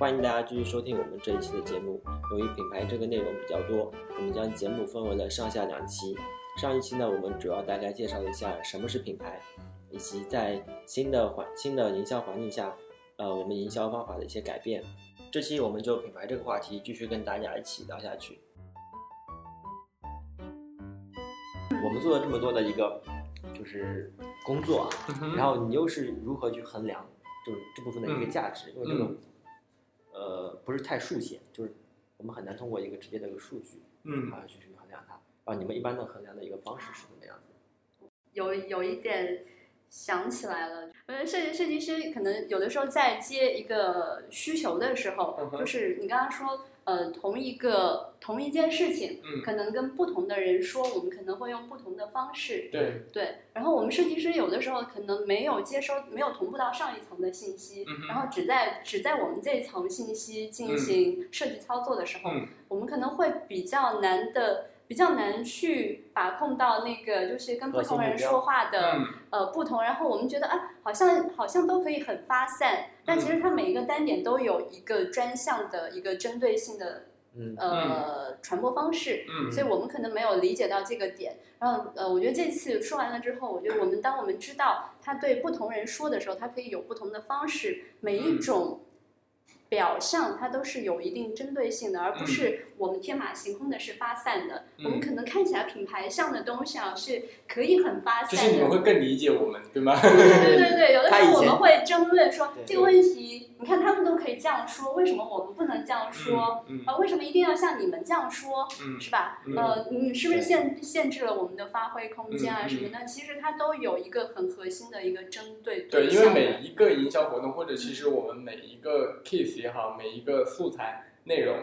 欢迎大家继续收听我们这一期的节目。由于品牌这个内容比较多，我们将节目分为了上下两期。上一期呢，我们主要大概介绍了一下什么是品牌，以及在新的环新的营销环境下，呃，我们营销方法的一些改变。这期我们就品牌这个话题继续跟大家一起聊下去。我们做了这么多的一个就是工作啊，然后你又是如何去衡量就是这部分的一个价值？因为这种呃不是太数显，就是我们很难通过一个直接的一个数据嗯啊去去衡量它。然后你们一般的衡量的一个方式是怎么样子？有有一点想起来了，呃，设计设计师可能有的时候在接一个需求的时候，就是你刚刚说，呃，同一个同一件事情，嗯，可能跟不同的人说，我们可能会用不同的方式，对，对。然后我们设计师有的时候可能没有接收，没有同步到上一层的信息，嗯然后只在只在我们这一层信息进行设计操作的时候，嗯我们可能会比较难的。比较难去把控到那个，就是跟不同人说话的，嗯呃不同，然后我们觉得啊，好像好像都可以很发散，但其实它每一个单点都有一个专项的一个针对性的嗯呃传播方式，嗯，所以我们可能没有理解到这个点。然后呃，我觉得这次说完了之后，我觉得我们当我们知道他对不同人说的时候，他可以有不同的方式，每一种。表象它都是有一定针对性的，而不是我们天马行空的是发散的。嗯我们可能看起来品牌上的东西啊是可以很发散的，就是你们会更理解我们，对吗？对对对对，有的时候我们会争论说这个问题，你看他们都可以这样说，为什么我们不能这样说？嗯啊，为什么一定要像你们这样说？嗯是吧？嗯呃，你是不是限限制了我们的发挥空间啊什么的？其实它都有一个很核心的一个针对对，因为每一个营销活动，或者其实我们每一个 case 也好，每一个素材内容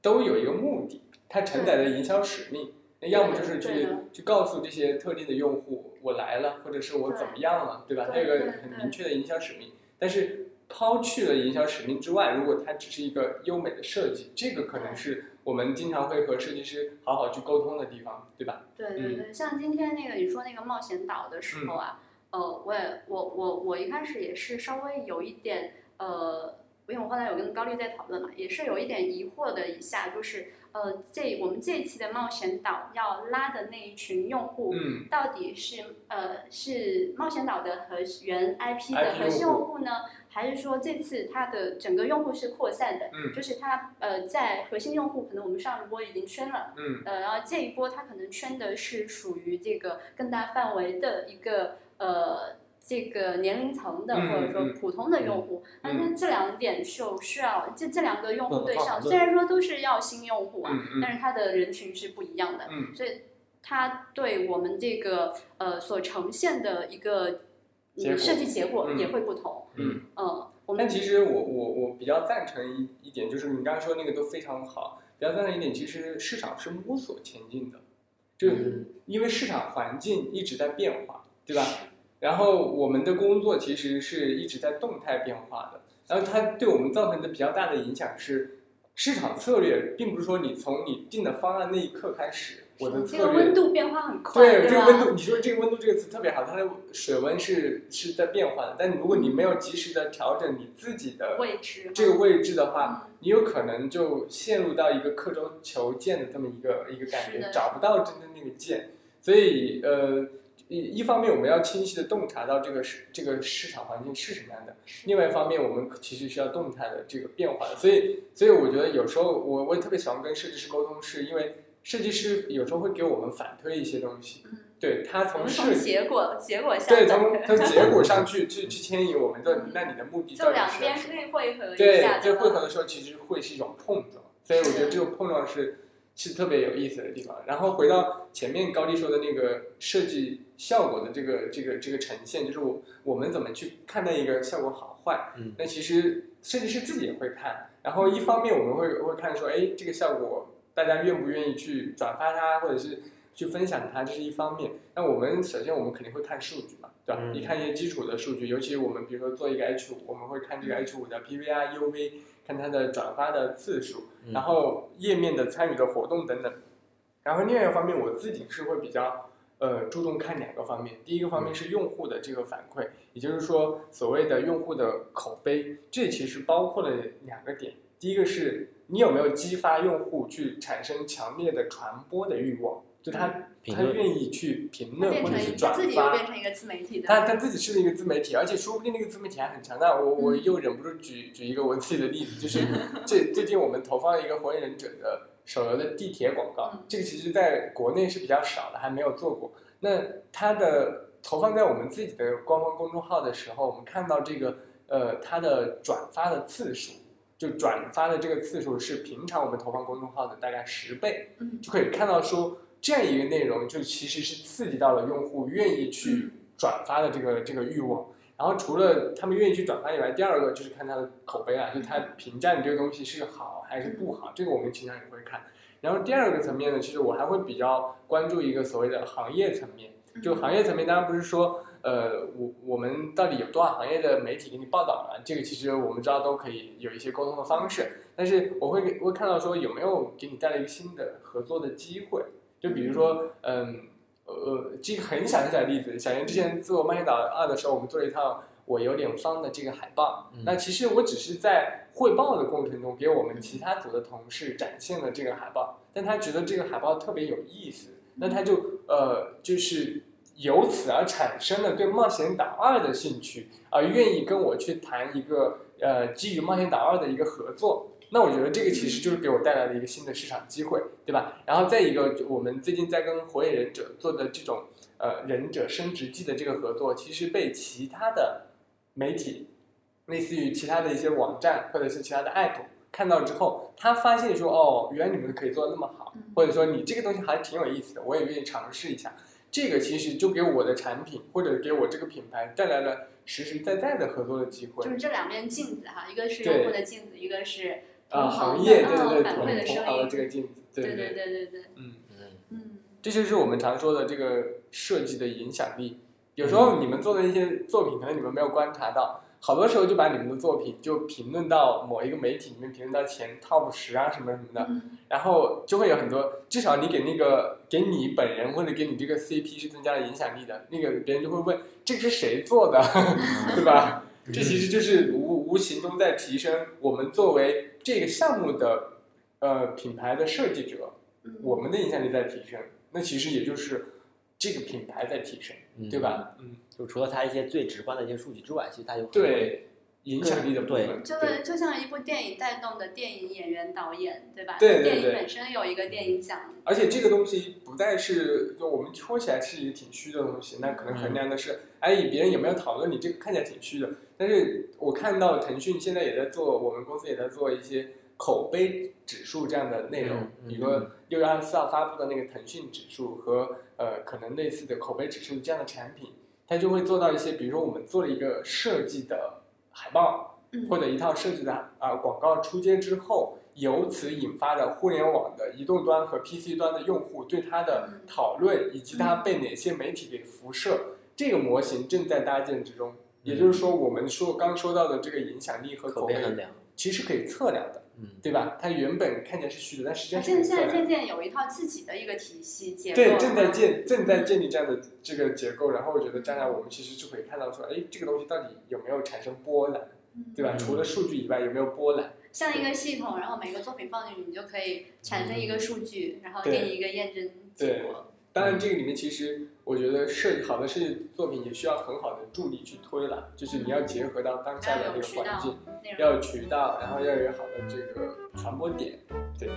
都有一个目的，它承载的营销使命。那要么就是去去告诉这些特定的用户我来了，或者是我怎么样了，对吧？它有个很明确的营销使命。但是抛去了营销使命之外，如果它只是一个优美的设计，这个可能是我们经常会和设计师好好去沟通的地方，对吧？对对对，像今天那个你说那个冒险岛的时候啊，呃，我也我我我一开始也是稍微有一点呃，因为我后来有跟高丽在讨论嘛，也是有一点疑惑的一下，就是呃，这我们这一期的冒险岛要拉的那一群用户。嗯到底是呃是冒险岛的核原 IP 的核心用户用户呢，还是说这次它的整个用户是扩散的？嗯就是它呃在核心用户可能我们上一波已经圈了，嗯呃，然后这一波它可能圈的是属于这个更大范围的一个呃这个年龄层的，嗯或者说嗯普通的用户。嗯那、这两点就需要这这两个用户对象，虽然说都是要新用户啊，嗯嗯但是它的人群是不一样的，嗯所以它对我们这个呃所呈现的一个结果嗯设计结果嗯也会不同。嗯。嗯，我们但其实我我我比较赞成一一点，就是你刚刚说那个都非常好。比较赞成一点，其实市场是摸索前进的，就嗯因为市场环境一直在变化，对吧？然后我们的工作其实是一直在动态变化的，然后它对我们造成的比较大的影响是，市场策略并不是说你从你定的方案那一刻开始，我的这个策略温度变化很快，对，对？这个温度，你说这个温度这个词特别好，它的水温是是在变化的。但如果你没有及时的调整你自己的位置这个位置的话，嗯你有可能就陷入到一个刻舟求剑的这么一个一个感觉，找不到真正那个剑。所以呃，一一方面我们要清晰的洞察到这个市这个市场环境是什么样的，另外一方面我们其实需要动态的这个变化的。所以所以我觉得有时候我我也特别喜欢跟设计师沟通，是因为设计师有时候会给我们反推一些东西，嗯对他从从设计。结果结果相对，从 从结果上去去去牵引我们的，那你的目的到就底是两边可以汇合一对下，，在吧汇合的时候，其实会是一种碰撞，所以我觉得这个碰撞是是特别有意思的地方。然后回到前面高丽说的那个设计效果的这个这个这个呈现，就是我我们怎么去看待一个效果好坏？嗯那其实设计师自己也会看。然后一方面我们会会看说，哎，这个效果大家愿不愿意去转发它，或者是去分享它，这是一方面。那我们首先我们肯定会看数据嘛，对吧？嗯你看一些基础的数据，尤其我们比如说做一个 H 五，我们会看这个 H 五的 PV 啊、UV，看它的转发的次数，嗯然后页面的参与的活动等等。然后另外一方面，我自己是会比较呃注重看两个方面，第一个方面是用户的这个反馈，也就是说所谓的用户的口碑，这其实包括了两个点，第一个是你有没有激发用户去产生强烈的传播的欲望，就他他愿意去评论或者是转自己又发，变成一个自媒体的，他他自己是一个自媒体，而且说不定那个自媒体还很强大。我我嗯又忍不住举举一个我自己的例子，就是最最近我们投放了一个《火影忍者》的手游的地铁广告嗯，这个其实在国内是比较少的，还没有做过。那它的投放在我们自己的官方公众号的时候，我们看到这个呃它的转发的次数，就转发的这个次数是平常我们投放公众号的大概十倍。嗯就可以看到说这样一个内容，就其实是刺激到了用户愿意去转发的这个这个欲望。然后除了他们愿意去转发以外，第二个就是看他的口碑啊，就是他评价你这个东西是好还是不好，这个我们经常也会看。然后第二个层面呢，其实我还会比较关注一个所谓的行业层面。就行业层面，当然不是说，呃，我我们到底有多少行业的媒体给你报道了，这个其实我们知道都可以有一些沟通的方式。但是我会给我会看到说有没有给你带来一个新的合作的机会，就比如说，嗯，呃，这个很小很小的例子，小严之前做《冒险岛二》的时候，我们做了一套我有点方的这个海报。嗯那其实我只是在汇报的过程中给我们其他组的同事展现了这个海报，但他觉得这个海报特别有意思，那他就呃就是由此而产生了对《冒险岛二》的兴趣，而愿意跟我去谈一个呃基于《冒险岛二》的一个合作。那我觉得这个其实就是给我带来了一个新的市场机会，对吧？然后再一个，我们最近在跟《火影忍者》做的这种呃忍者升职记的这个合作，其实被其他的媒体，类似于其他的一些网站或者是其他的 app 看到之后，他发现说哦，原来你们可以做的那么好嗯，或者说你这个东西还挺有意思的，我也愿意尝试一下。这个其实就给我的产品或者给我这个品牌带来了实实在在的合作的机会就。是这两面镜子哈，一个是用户的镜子，一个是啊，行业对啊对对，同反馈的声同行的音这个镜子，对对对对对对，嗯，嗯，嗯这就是我们常说的这个设计的影响力。有时候你们做的一些作品，可能你们没有观察到，好多时候就把你们的作品就评论到某一个媒体里面，评论到前 top 十啊什么什么的，嗯然后就会有很多，至少你给那个给你本人或者给你这个 CP 是增加了影响力的，那个别人就会问这个是谁做的，对吧？这其实就是无无形中在提升我们作为这个项目的呃品牌的设计者，嗯，我们的影响力在提升，那其实也就是这个品牌在提升，嗯对？吧？嗯，就除了它一些最直观的一些数据之外，其实它有很多对影响力的部分，就对就像一部电影带动的电影演员、导演，对吧？对对对电影本身有一个电影奖，而且这个东西不再是就我们说起来是一个挺虚的东西，那可能衡量的是，哎，别人有没有讨论你这个看起来挺虚的。但是我看到腾讯现在也在做，我们公司也在做一些口碑指数这样的内容比如说六月二十四号发布的那个腾讯指数和呃可能类似的口碑指数这样的产品，它就会做到一些，比如说我们做了一个设计的海报，嗯。或者一套设计的啊、广告出街之后，由此引发的互联网的移动端和 PC 端的用户对它的嗯。讨论，以及它被哪些媒体给辐射，这个模型正在搭建之中。也就是说，我们说刚说到的这个影响力和口口碑，碑衡量，其实可以测量的，嗯，对吧？它原本看起来是虚的，但实际上是。现在渐渐有一套自己的一个体系结构，对，正在建正在建立这样的这个结构，然后我觉得将来我们其实就可以看到说，哎，这个东西到底有没有产生波澜，嗯对吧？嗯除了数据以外，有没有波澜？像一个系统，然后每个作品放进去，你就可以产生一个数据，然后对给你一个验证结果。当然，这个里面其实我觉得设计好的设计作品也需要很好的助力去推了，就是你要结合到当下的这个环境，要有渠道，然后要有好的这个传播点，对。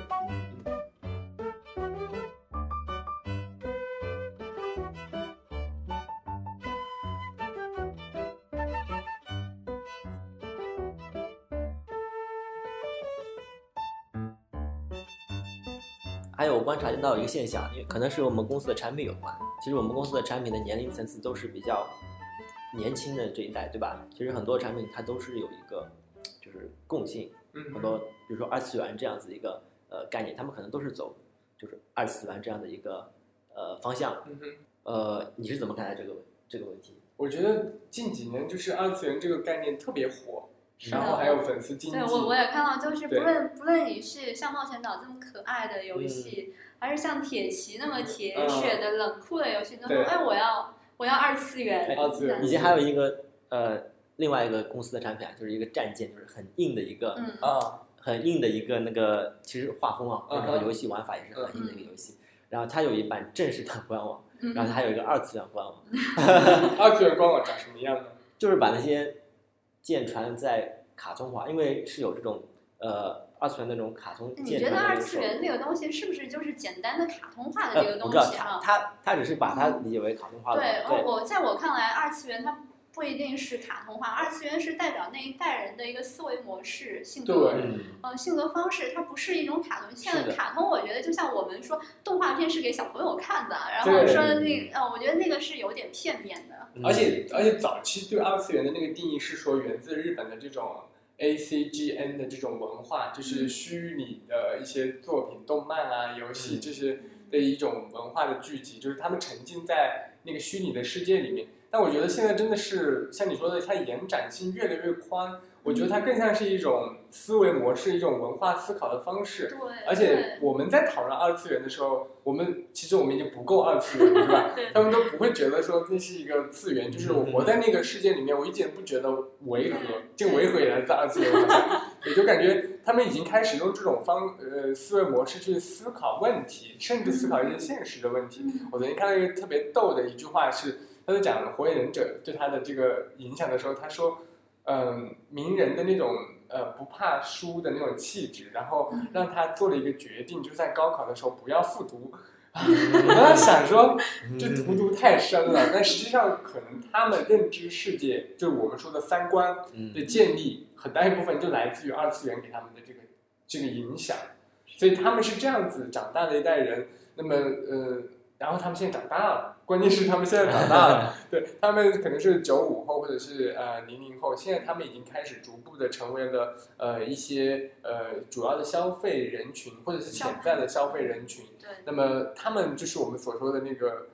还有我观察到一个现象，因为可能是我们公司的产品有关。其实我们公司的产品的年龄层次都是比较年轻的这一代，对吧？其实很多产品它都是有一个就是共性，嗯很多比如说二次元这样子一个呃概念，他们可能都是走就是二次元这样的一个呃方向。呃，你是怎么看待这个这个问题？我觉得近几年就是二次元这个概念特别火，然后还有粉丝经济对，我我也看到，就是不论不论你是像冒险岛这么可爱的游戏，还是像铁骑那么铁嗯血的冷酷的游戏，都说对哎我要我要二次元，二次元以及还有一个呃另外一个公司的产品啊，就是一个战舰，就是很硬的一个嗯啊，很硬的一个那个，其实画风啊，嗯或者说游戏玩法也是很硬的一个游戏。然后它有一版正式的官网，嗯然后它还有一个二次元官网，二次元官网长什么样呢？就是把那些舰船在卡通化，因为是有这种呃二次元那种卡通你觉得二次元那个东西是不是就是简单的卡通化的这个东西啊？它它只是把它理解为卡通化的，对，对我在我看来，二次元它不一定是卡通化，二次元是代表那一代人的一个思维模式、性格嗯，呃，性格方式，它不是一种卡通。现在卡通，我觉得就像我们说动画片是给小朋友看的，然后对说那呃，我觉得那个是有点片面的。嗯而且而且早期对二次元的那个定义是说源自日本的这种 A C G N 的这种文化，就是虚拟的一些作品、动漫啊、游戏嗯。这些的一种文化的聚集，就是他们沉浸在那个虚拟的世界里面。但我觉得现在真的是像你说的，它延展性越来越宽，我觉得它更像是一种思维模式、一种文化思考的方式。对，而且我们在讨论二次元的时候，我们其实我们已经不够二次元了，是吧？他们都不会觉得说那是一个次元，就是我活在那个世界里面，我一点不觉得违和，这个违和也来自二次元，也就感觉他们已经开始用这种方呃思维模式去思考问题，甚至思考一些现实的问题。嗯我昨天看到一个特别逗的一句话是，他在讲《火影忍者》对他的这个影响的时候，他说，嗯、名人的那种呃不怕输的那种气质，然后让他做了一个决定，就是在高考的时候不要复读。我当时想说，这荼毒太深了，但实际上可能他们认知世界，就是我们说的三观嗯的建立，很大一部分就来自于二次元给他们的这个这个影响，所以他们是这样子长大的一代人。那么呃，然后他们现在长大了，关键是他们现在长大了，对他们可能是九五后或者是呃零零后，现在他们已经开始逐步的成为了呃一些呃主要的消费人群或者是潜在的消费人群。对，那么他们就是我们所说的那个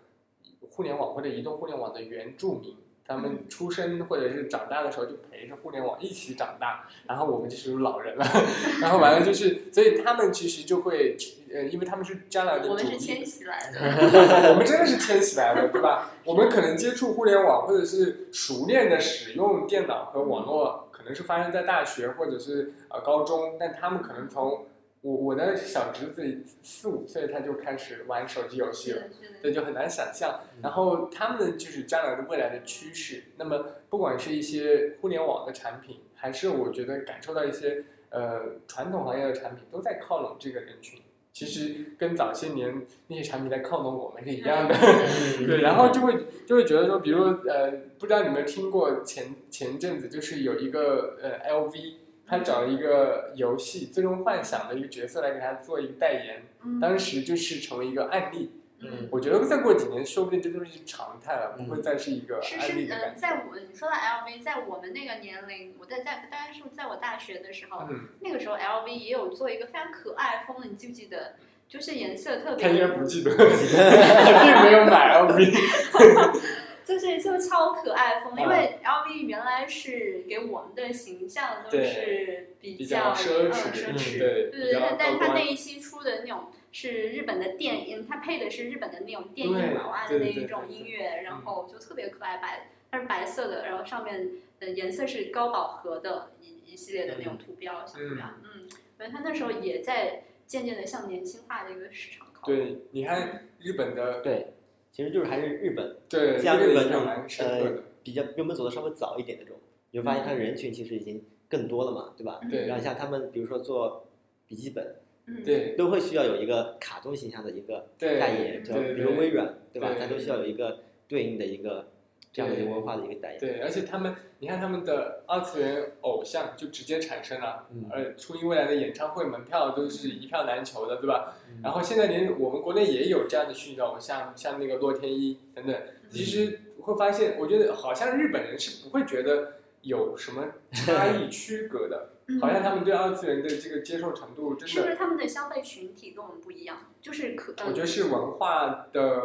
互联网或者移动互联网的原住民，他们出生或者是长大的时候就陪着互联网一起长大，然后我们就是老人了，然后完了就是，所以他们其实就会呃，因为他们是将来的我们是迁徙来的。我们真的是迁徙来的，对吧？我们可能接触互联网，或者是熟练的使用电脑和网络，可能是发生在大学或者是呃高中，但他们可能从我我的小侄子四五岁他就开始玩手机游戏了。这就很难想象。然后他们就是将来的未来的趋势。那么不管是一些互联网的产品，还是我觉得感受到一些呃传统行业的产品，都在靠拢这个人群。其实跟早些年那些产品在靠拢我们是一样的。对，然后就会就会觉得说，比如呃，不知道你们听过前前阵子就是有一个呃 LV，他找了一个游戏《最终幻想》的一个角色来给他做一个代言，嗯当时就是成为一个案例。嗯我觉得再过几年，说不定这就是常态了，不会再是一个是案例是，呃，的感觉。在我你说到 LV，在我们那个年龄，我在在大概是在我大学的时候，嗯，那个时候 LV 也有做一个非常可爱风的，你记不记得？就是颜色特别他应该，不记得，并没有买 LV。就是就超可爱风，因啊为 LV 原来是给我们的形象都是比比较较奢嗯侈奢侈，对对对，但但高端它那一期出的那种是日本的电音，它配的是日本的那种电对音娃娃的那一种音乐，然后就特别可爱白，它是白色的，然后上面的颜色是高饱和的一一系列的那种图标，像这样，嗯，反正他那时候也在渐渐的向年轻化的一个市场靠拢。对，你看日本的，对，其实就是还是日本对，像日本这种影响蛮深刻的。比较比我们走的稍微早一点的这种，你会发现它的人群其实已经更多了嘛，对吧？对然后像他们比如说做笔记本，嗯，对都会需要有一个卡通形象的一个对代言，就比如微软，对吧？对它都需要有一个对应的一个这样的一个文化的一个代言。对，而且他们，你看他们的二次元偶像就直接产生了，嗯而初音未来的演唱会门票都是一票难求的，对吧？嗯然后现在连我们国内也有这样的虚拟偶像，像那个洛天依等等。其实会发现，我觉得好像日本人是不会觉得有什么差异 区隔的，嗯好像他们对二次元的这个接受程度真的，是不是他们的消费群体跟我们不一样？就是可，嗯我觉得是文化的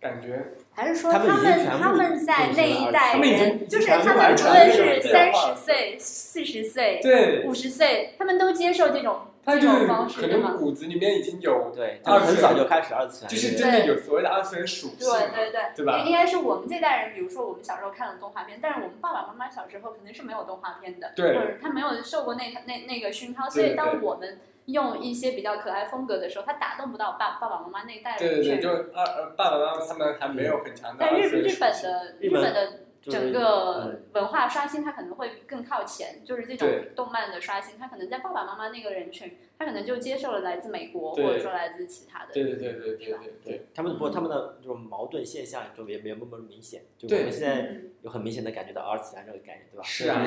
感觉还是说他们他们在那一代人，就是他们无论是三十岁、四十岁、对，五十岁，他们都接受这种这种方式可的吗能？骨子里面已经有，对，他们很早就开始二次元，就是真的有所谓的二次元属性对，对对，对吧应应该是我们这代人，比如说我们小时候看的动画片，但是我们爸爸妈妈小时候肯定是没有动画片的，对或者他没有受过那那那个熏陶，所以对对当我们用一些比较可爱风格的时候，他打动不到爸爸爸妈妈那一代人。对对对，就二爸爸妈妈他们还没有很强大。但日日本的日本的整个文化刷新，它可能会更靠前，就是这种动漫的刷新，它可能在爸爸妈妈那个人群，他可能就接受了来自美国或者说来自其他的。对对对对对对对，他们不他们的这种矛盾现象就也没有那么明显，就我们现在有很明显的感觉到二次元这个概念，对吧？是啊，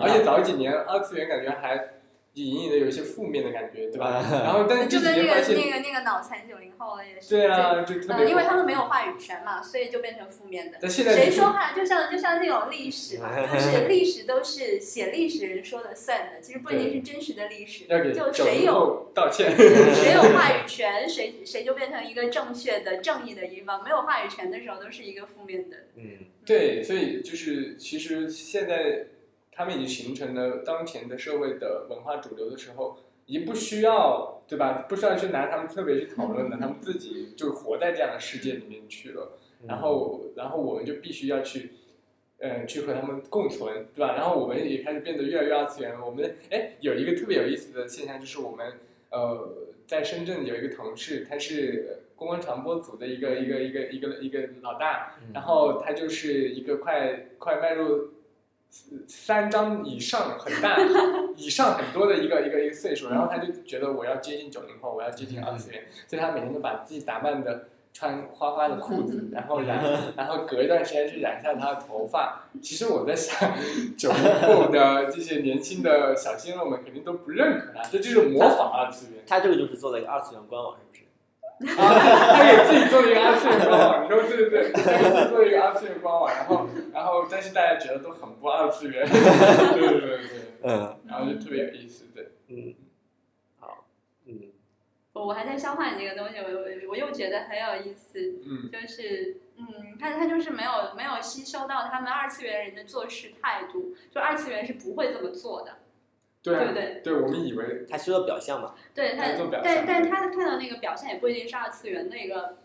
而且早几年二次元感觉还。隐隐的有一些负面的感觉，对吧？然后但是就跟那个那个那个脑残九零后也是。对啊，就特别嗯，因为他们没有话语权嘛，所以就变成负面的。但现在谁说话就像就像那种历史嘛，就是历史都是写历史人说的算的，其实不一定是真实的历史。就谁有道歉，谁有话语权，谁谁就变成一个正确的、正义的一方；没有话语权的时候，都是一个负面的。嗯，对，所以就是其实现在他们已经形成了当前的社会的文化主流的时候，已经不需要对吧？不需要去拿他们特别去讨论的，他们自己就活在这样的世界里面去了。然后，然后我们就必须要去，嗯，去和他们共存，对吧？然后我们也开始变得越来越二次元了。我们哎，有一个特别有意思的现象，就是我们呃，在深圳有一个同事，他是公关传播组的一个一个一个一个一个老大，嗯然后他就是一个快快迈入三张以上很大 以上很多的一个一个一个岁数，然后他就觉得我要接近九零后，我要接近二次元，所以他每天都把自己打扮的穿花花的裤子，然后染，然后隔一段时间去染一下他的头发。其实我在想，九零后的这些年轻的小鲜肉们肯定都不认可他，这就是模仿二次元。他这个就是做了一个二次元官网，是不是？啊，他给自己做了一个二次元官网，你说对对对，他给自己做了一个二次元官网，然后然后但是大家觉得都很不二次元，对对对对，嗯。然后就特别有意思，对，嗯，好，嗯。我我还在消化你这个东西，我我我又觉得很有意思，嗯，就是嗯，他他就是没有没有吸收到他们二次元人的做事态度，就二次元是不会这么做的，对啊对对？对，我们以为他需要表象嘛，对他在做表，但象但他看到那个表象也不一定是二次元的一个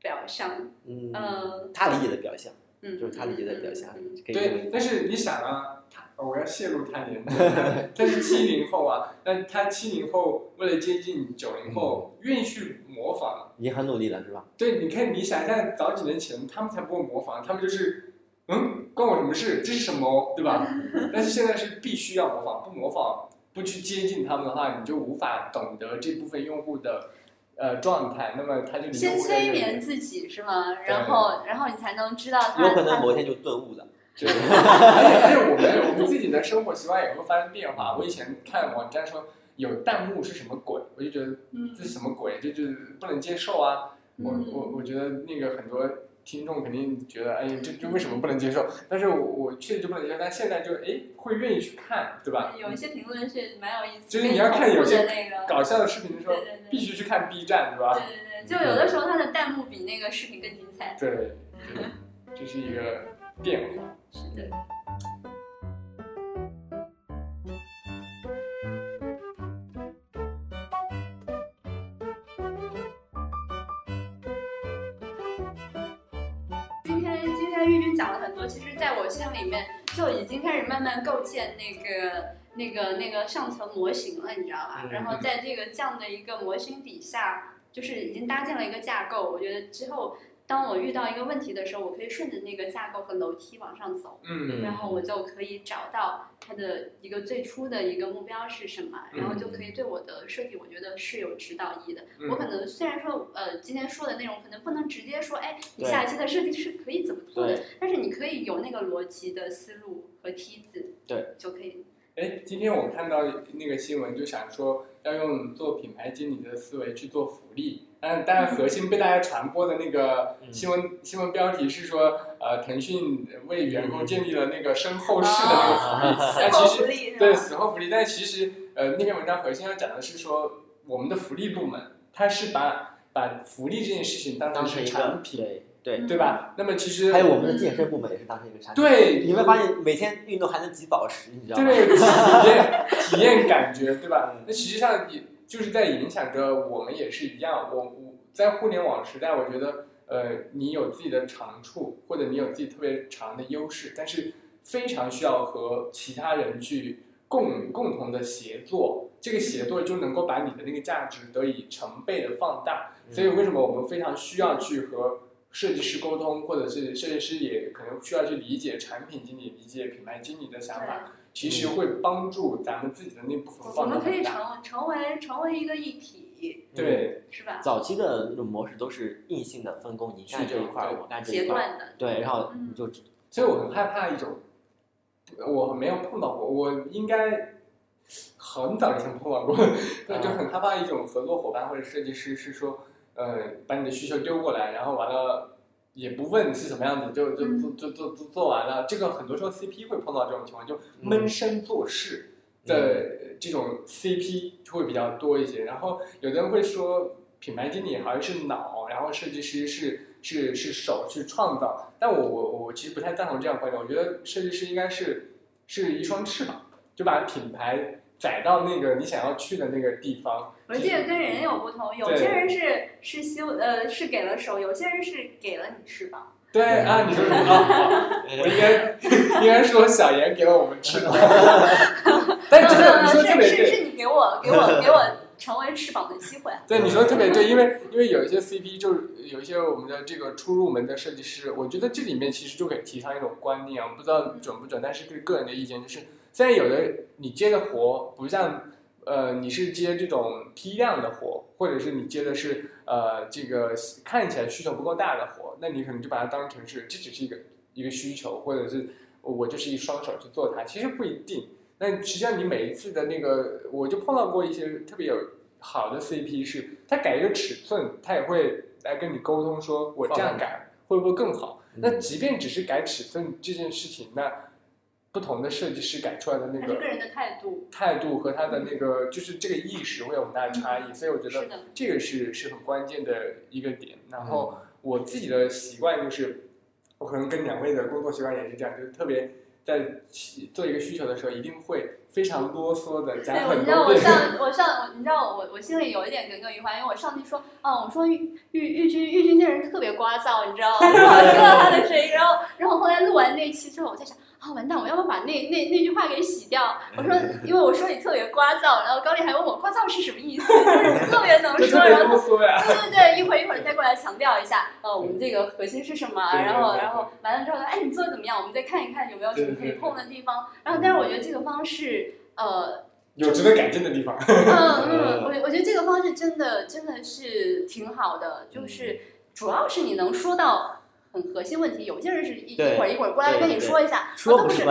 表象，嗯，嗯他理解的表象，嗯，就是他理解的表象对，但是你想啊，他我要泄露他年龄，他 他是七零后啊，那他七零后为了接近九零后，愿意去模仿。已经很努力了，是吧？对，你看，你想象早几年前，他们才不会模仿，他们就是，嗯，关我什么事？这是什么，对吧？但是现在是必须要模仿，不模仿，不去接近他们的话，你就无法懂得这部分用户的呃状态，那么他就离先催眠自己是吗？然后然后你才能知道他有可能某一天就顿悟了。对，而且而且我们我们自己的生活习惯也会发生变化。我以前看网站说有弹幕是什么鬼，我就觉得这是什么鬼，这就是不能接受啊。我嗯我我觉得那个很多听众肯定觉得，哎，这这为什么不能接受？但是我我确实就不能接受，但现在就哎会愿意去看，对吧？有一些评论是蛮有意思，就是你要看有些搞笑的视频的时候对对对必须去看 B 站，对吧？对对对，就有的时候它的弹幕比那个视频更精彩。对，对这是一个变化。是的。心里面就已经开始慢慢构建那个那个那个上层模型了，你知道吧？嗯然后在这个这样的一个模型底下，就是已经搭建了一个架构。我觉得之后当我遇到一个问题的时候，我可以顺着那个架构和楼梯往上走。嗯然后我就可以找到它的一个最初的一个目标是什么，然后就可以对我的设计，我觉得是有指导意义的。嗯我可能虽然说，呃，今天说的内容可能不能直接说，哎，你下一期的设计是可以怎么做的，但是你可以有那个逻辑的思路和梯子，对，就可以。哎，今天我看到那个新闻，就想说要用做品牌经理的思维去做福利。但但，核心被大家传播的那个嗯新闻、新闻标题是说，呃，腾讯为员工建立了那个身后事的那个福利。哦但其实对死后福利，但其实呃那篇文章核心要讲的是说，我们的福利部门它是把把福利这件事情当成是产品，对对，对吧？那么其实还有我们的健身部门也是当成一个产品。对，你会发现每天运动还能挤宝石，你知道吗？对，体验体验感觉，对吧？那实际上也就是在影响着我们也是一样。我我在互联网时代，我觉得呃，你有自己的长处，或者你有自己特别长的优势，但是非常需要和其他人去共共同的协作，这个协作就能够把你的那个价值得以成倍的放大。所以为什么我们非常需要去和设计师沟通，或者是设计师也可能需要去理解产品经理、理解品牌经理的想法，其实会帮助咱们自己的那部分我放我们可以。成成为成为一个一体，对，是吧？早期的那种模式都是硬性的分工，你干这一块儿，我干这一块对，然后嗯你就所以我很害怕一种，我没有碰到过，我应该很早以前碰到过，对，就很害怕一种合作伙伴或者设计师是说，呃，把你的需求丢过来，然后完了也不问是什么样子，就就做就做做做完了。这个很多时候 CP 会碰到这种情况，就闷声做事的这种 CP 就会比较多一些。然后有的人会说，品牌经理好像是脑，然后设计师是是是手去创造。但我我我其实不太赞同这样观点，我觉得设计师应该是是一双翅膀，就把品牌载到那个你想要去的那个地方。我这个跟人有不同，有些人是是修呃是给了手，有些人是给了你翅膀。对啊，你说啊，好我应该 应该说小严给了我们翅膀，但真的你说特别对，是你给我给我给我成为翅膀的机会。对你说的特别对，因为因为有一些 CP 就是有一些我们的这个初入门的设计师，我觉得这里面其实就可以提倡一种观念啊，我不知道准不准，但是对个人的意见就是，虽然有的你接的活不像呃你是接这种批量的活，或者是你接的是呃这个看起来需求不够大的活，那你可能就把它当成是这只是一个一个需求，或者是我就是一双手去做它，其实不一定。那实际上你每一次的那个，我就碰到过一些特别有好的 CP，是他改一个尺寸，他也会来跟你沟通说，我这样改会不会更好？那即便只是改尺寸这件事情，那不同的设计师改出来的那个个人的态度。态度和他的那个就是这个意识会有很大的差异，所以我觉得这个是是很关键的一个点。然后我自己的习惯就是，我可能跟两位的工作习惯也是这样，就是特别在起做一个需求的时候，一定会非常啰嗦的讲很你知道。我上我上你知道我我心里有一点耿耿于怀，因为我上期说，哦，我说玉玉玉军玉军这人特别聒噪，你知道吗？然 后我听到他的声音，然后然后后来录完那一期之后，我在想。啊，完蛋！我要不要把那那那句话给洗掉？我说，因为我说你特别聒噪，然后高丽还问我聒噪是什么意思，就是特别能说，然后对对对，一会儿一会儿再过来强调一下，呃，我们这个核心是什么，然后然后完了之后呢，哎，你做的怎么样？我们再看一看有没有什么可以碰的地方。然后，但是我觉得这个方式，呃，有值得改进的地方。嗯 嗯，我我觉得这个方式真的真的是挺好的，就是主要是你能说到很核心问题。有些人是一一会儿一会儿过来跟你说一下，说不是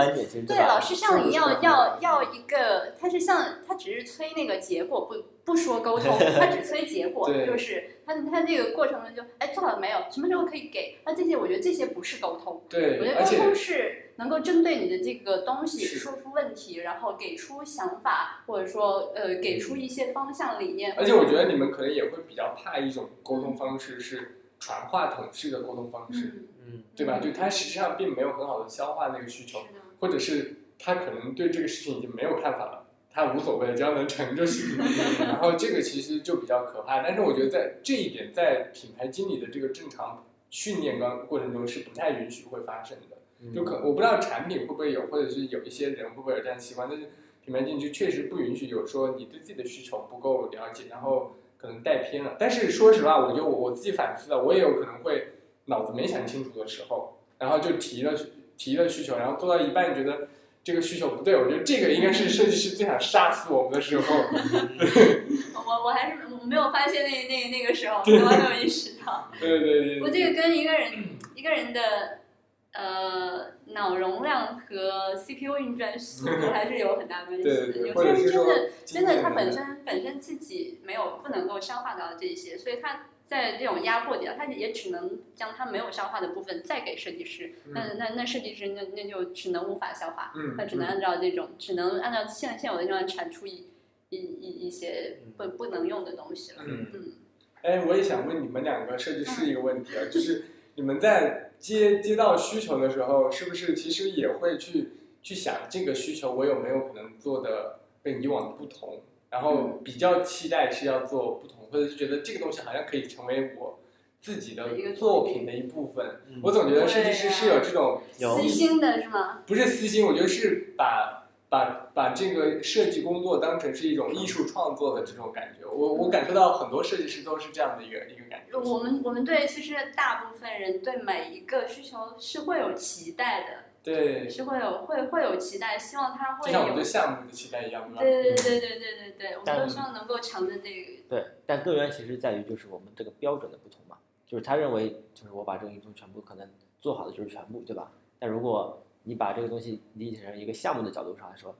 对，老师像你要要要一个，他是像他只是催那个结果，不不说沟通，他只催结果，就是他他这个过程中就哎做好了没有，什么时候可以给？那这些我觉得这些不是沟通，对我，觉得沟通是能够针对你的这个东西说出问题，然后给出想法，或者说呃给出一些方向理念。而且我觉得你们可能也会比较怕一种沟通方式是传话筒式的沟通方式，嗯，嗯，对吧？就他实际上并没有很好的消化那个需求，或者是他可能对这个事情已经没有看法了，他无所谓，只要能成就行。然后这个其实就比较可怕。但是我觉得在这一点，在品牌经理的这个正常训练过过程中是不太允许会发生的。嗯就可我不知道产品会不会有，或者是有一些人会不会有这样的习惯，但是品牌经理就确实不允许有说你对自己的需求不够了解，然后可能带偏了。但是说实话，我觉得我我自己反思了，我也有可能会脑子没想清楚的时候，然后就提了提了需求，然后做到一半觉得这个需求不对，我觉得这个应该是设计师最想杀死我们的时候。我我还是我没有发现那那那个时候，我还没有意识到。对对对对，我这个跟一个人一个人的呃脑容量和 CPU 运转速度还是有很大关系的。对对对有些人真的真的他本身本身自己没有不能够消化到这些，所以他在这种压迫底下，他也只能将他没有消化的部分再给设计师。那那那设计师那那就只能无法消化，嗯，他只能按照这种只能按照现现有的地方产出一一一一些不不能用的东西了。嗯嗯哎，我也想问你们两个设计师一个问题啊，就是你们在接接到需求的时候，是不是其实也会去去想这个需求我有没有可能做的跟以往的不同，然后比较期待是要做不同，或者是觉得这个东西好像可以成为我自己的作品的一部分。嗯我总觉得设计师是有这种私心的是吗？不是私心，我觉得是把把把这个设计工作当成是一种艺术创作的这种感觉。我我感受到很多设计师都是这样的一个一个感觉。我们我们对其实大部分人对每一个需求是会有期待的，对，是会有会会有期待，希望它会有就像我们对。项目的期待一样，对？对对对对对对对，我们都希望能够承认这个。对，但根源其实在于就是我们这个标准的不同嘛，就是他认为就是我把这个运动全部可能做好的就是全部，对吧？但如果你把这个东西理解成一个项目的角度上来说，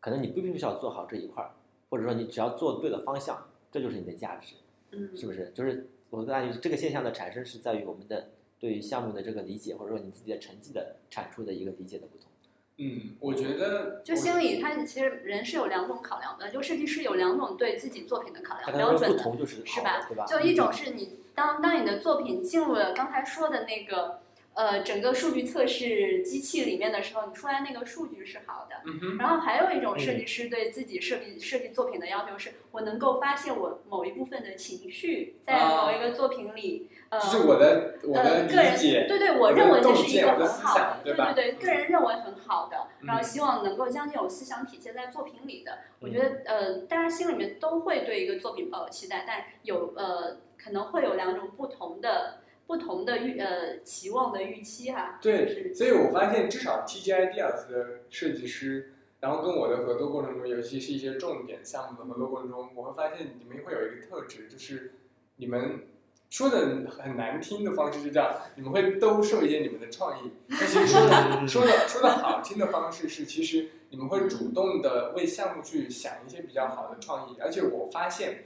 可能你不必须要做好这一块儿，或者说你只要做对了方向，这就是你的价值，嗯，是不是？就是我感觉这个现象的产生是在于我们的对于项目的这个理解，或者说你自己的成绩的产出的一个理解的不同。嗯，我觉得就心理，他其实人是有两种考量的，就设计师有两种对自己作品的考量标准的，不同就是是吧对吧？就一种是你当当你的作品进入了刚才说的那个呃整个数据测试机器里面的时候，你出来那个数据是好的。嗯，然后还有一种设嗯。计师对自己设计设计作品的要求是，我能够发现我某一部分的情绪在某一个作品里，呃，这是我的我的呃，个人理解，对对，我认为这是一个很好的，对对对，个人认为很好的，然后嗯希望能够将这种思想体现在作品里的。我嗯觉得呃，大家心里面都会对一个作品抱有期待，但有呃可能会有两种不同的不同的预呃期望的预期哈。对，所以我发现至少 TG Ideas 的设计师，然后跟我的合作过程中，尤其是一些重点项目的合作过程中，我会发现你们会有一个特质，就是你们说的很难听的方式是这样，你们会兜售一些你们的创意，但其实说的 说的说的好听的方式是，其实你们会主动的为项目去想一些比较好的创意，而且我发现，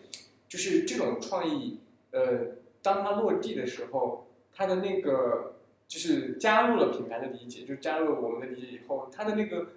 就是这种创意，呃，当它落地的时候，它的那个就是加入了品牌的理解，就加入了我们的理解以后，它的那个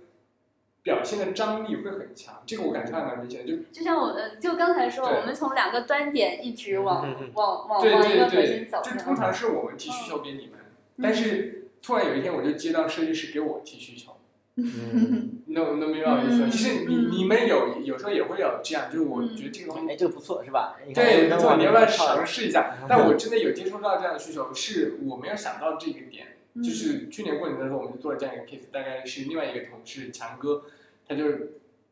表现的张力会很强，这个我感觉还蛮明显的。就就像我呃，就刚才说，我们从两个端点一直往往往一个对对核心走，，就通常是我们提需求给你们，嗯。但是突然有一天我就接到设计师给我提需求，嗯，你能能明白我意思其实你嗯你们有有时候也会有这样，就是我觉得这个东西哎，这个不错是吧？对，没错，你要不要尝试一下？但我真的有接收到这样的需求，是我没有想到这个点。嗯就是去年过年的时候，我们就做了这样一个 case，大概是另外一个同事强哥，他就，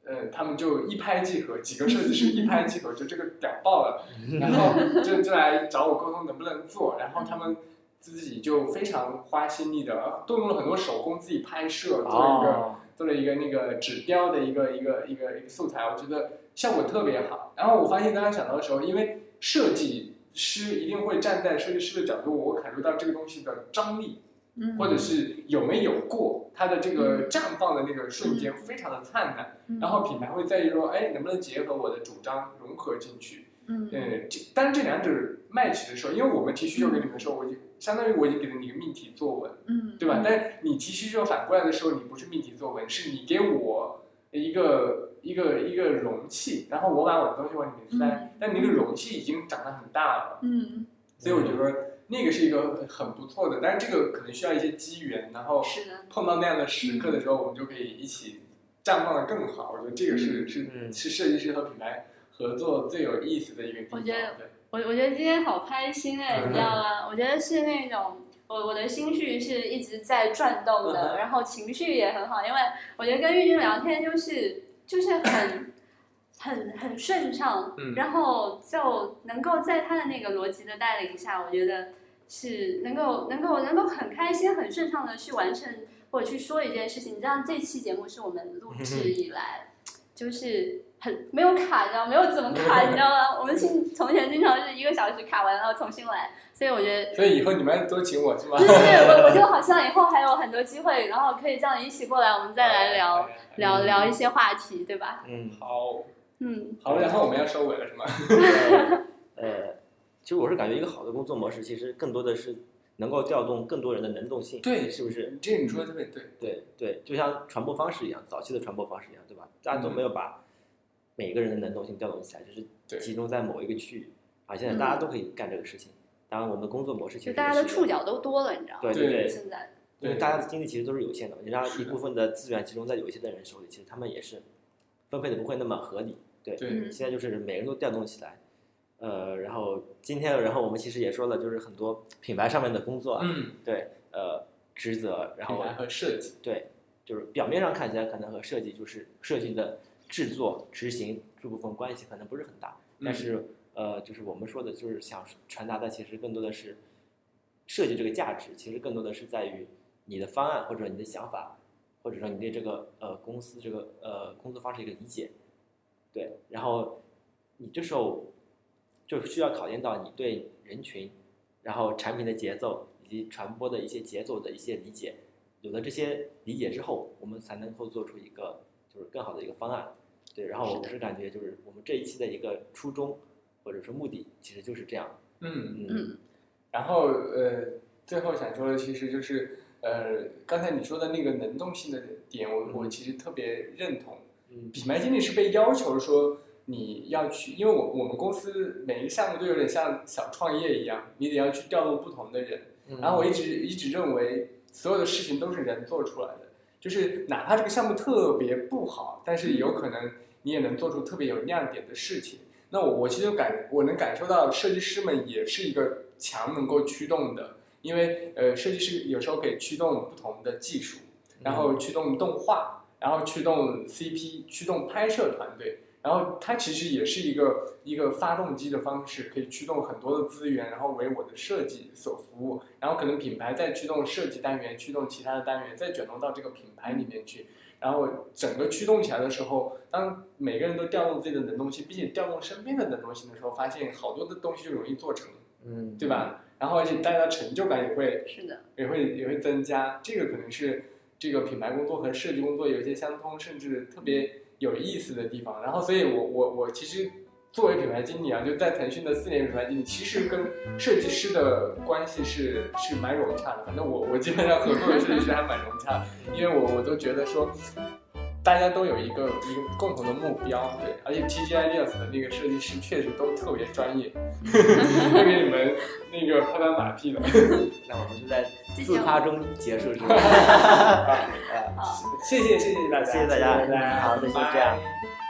呃，他们就一拍即合，几个设计师一拍即合，就这个屌爆了，然后就就来找我沟通能不能做，然后他们自己就非常花心力的动用了很多手工，自己拍摄，做了一个、哦，做了一个那个指标的一个一个一个一个素材，我觉得效果特别好。然后我发现刚刚想到的时候，因为设计师一定会站在设计师的角度，我感受到这个东西的张力，嗯。或者是有没有过它的这个绽放的那个瞬间非常的灿烂，嗯。然后品牌会在意说，哎，能不能结合我的主张融合进去？嗯呃，这当然这两者 match 的时候，因为我们提需求给你们的时候，我已经相当于我已经给了你一个命题作文。嗯，对吧？但你提需求反过来的时候，你不是命题作文，是你给我一个一个一个容器，然后我把我的东西往里面塞，嗯但你那个容器已经长得很大了，嗯，所以我觉得那个是一个很不错的，但是这个可能需要一些机缘，然后是的，碰到那样的时刻的时候，我们就可以一起绽放的更好。我觉得这个是是嗯是设计师和品牌合作最有意思的一个地方。我觉得对我我觉得今天好开心哎，嗯你知道吗？我觉得是那种我我的心绪是一直在转动嗯的，然后情绪也很好，因为我觉得跟玉君聊天就是就是很 很很顺畅，嗯然后就能够在他的那个逻辑的带领下，我觉得是能够能够能够很开心、很顺畅的去完成或者去说一件事情。你知道这期节目是我们录制以来就是很没有卡，你知道没有怎么卡，你知道吗？我们经从前经常是一个小时卡完，然后重新来，所以我觉得。所以以后你们都请我是吗？对对对，我我就 好像以后还有很多机会，然后可以叫你一起过来，我们再来聊聊聊一些话题，对吧？嗯，好，嗯好，然后我们要收尾了是吗？呃，其实我是感觉一个好的工作模式，其实更多的是能够调动更多人的能动性，对是不是？这你说的特别对。对对，就像传播方式一样，早期的传播方式一样，对吧？大家都没有把每个人的能动性调动起来，就是集中在某一个区域啊。现在大家都可以干这个事情，当然我们的工作模式其实就大家的触角都多了，你知道吗？对对对，现在因为大家的精力其实都是有限的，你让一部分的资源集中在有些的人手里，其实他们也是分配的不会那么合理。对，现在就是每个人都调动起来，呃，然后今天，然后我们其实也说了，就是很多品牌上面的工作，嗯，对，呃，职责，然后品牌和设计，对，就是表面上看起来可能和设计就是设计的制作、执行这部分关系可能不是很大，但嗯。是呃，就是我们说的，就是想传达的，其实更多的是设计这个价值，其实更多的是在于你的方案或者你的想法，或者说你对这个呃公司这个呃工作方式一个理解，对，然后你这时候就需要考验到你对人群，然后产品的节奏以及传播的一些节奏的一些理解，有了这些理解之后，我们才能够做出一个就是更好的一个方案。对，然后我是感觉就是我们这一期的一个初衷或者说目的，其实就是这样。嗯。嗯嗯然后呃，最后想说的其实就是呃，刚才你说的那个能动性的点，我我嗯其实特别认同。嗯品牌经理是被要求说你要去，因为我我们公司每一个项目都有点像小创业一样，你得要去调动不同的人。嗯然后我一直一直认为所有的事情都是人做出来的，就是哪怕这个项目特别不好，但是有可能你也能做出特别有亮点的事情。那我我其实感我能感受到设计师们也是一个强能够驱动的，因为呃设计师有时候可以驱动不同的技术，然后驱动动画，然后驱动 CP，驱动拍摄团队，然后它其实也是一个一个发动机的方式，可以驱动很多的资源，然后为我的设计所服务，然后可能品牌再驱动设计单元，驱动其他的单元，再卷动到这个品牌里面去，然后整个驱动起来的时候，当每个人都调动自己的能动性，并且调动身边的能动性的时候，发现好多的东西就容易做成，嗯，对吧？然后而且大家成就感也会是的，也会也会增加，这个可能是这个品牌工作和设计工作有一些相通，甚至特别有意思的地方。然后，所以我我我其实作为品牌经理啊，就在腾讯的四年品牌经理，其实跟设计师的关系是是蛮融洽的。反正我我基本上合作的设计师还蛮融洽，因为我我都觉得说。大家都有一个一个共同的目标，对，而且 TG Ideas 的那个设计师确实都特别专业，会给你们那个拍拍马屁的。那我们就在谢谢自夸中结束，是吧？好。谢谢谢谢大家，谢谢大家谢谢大家，好那就这样拜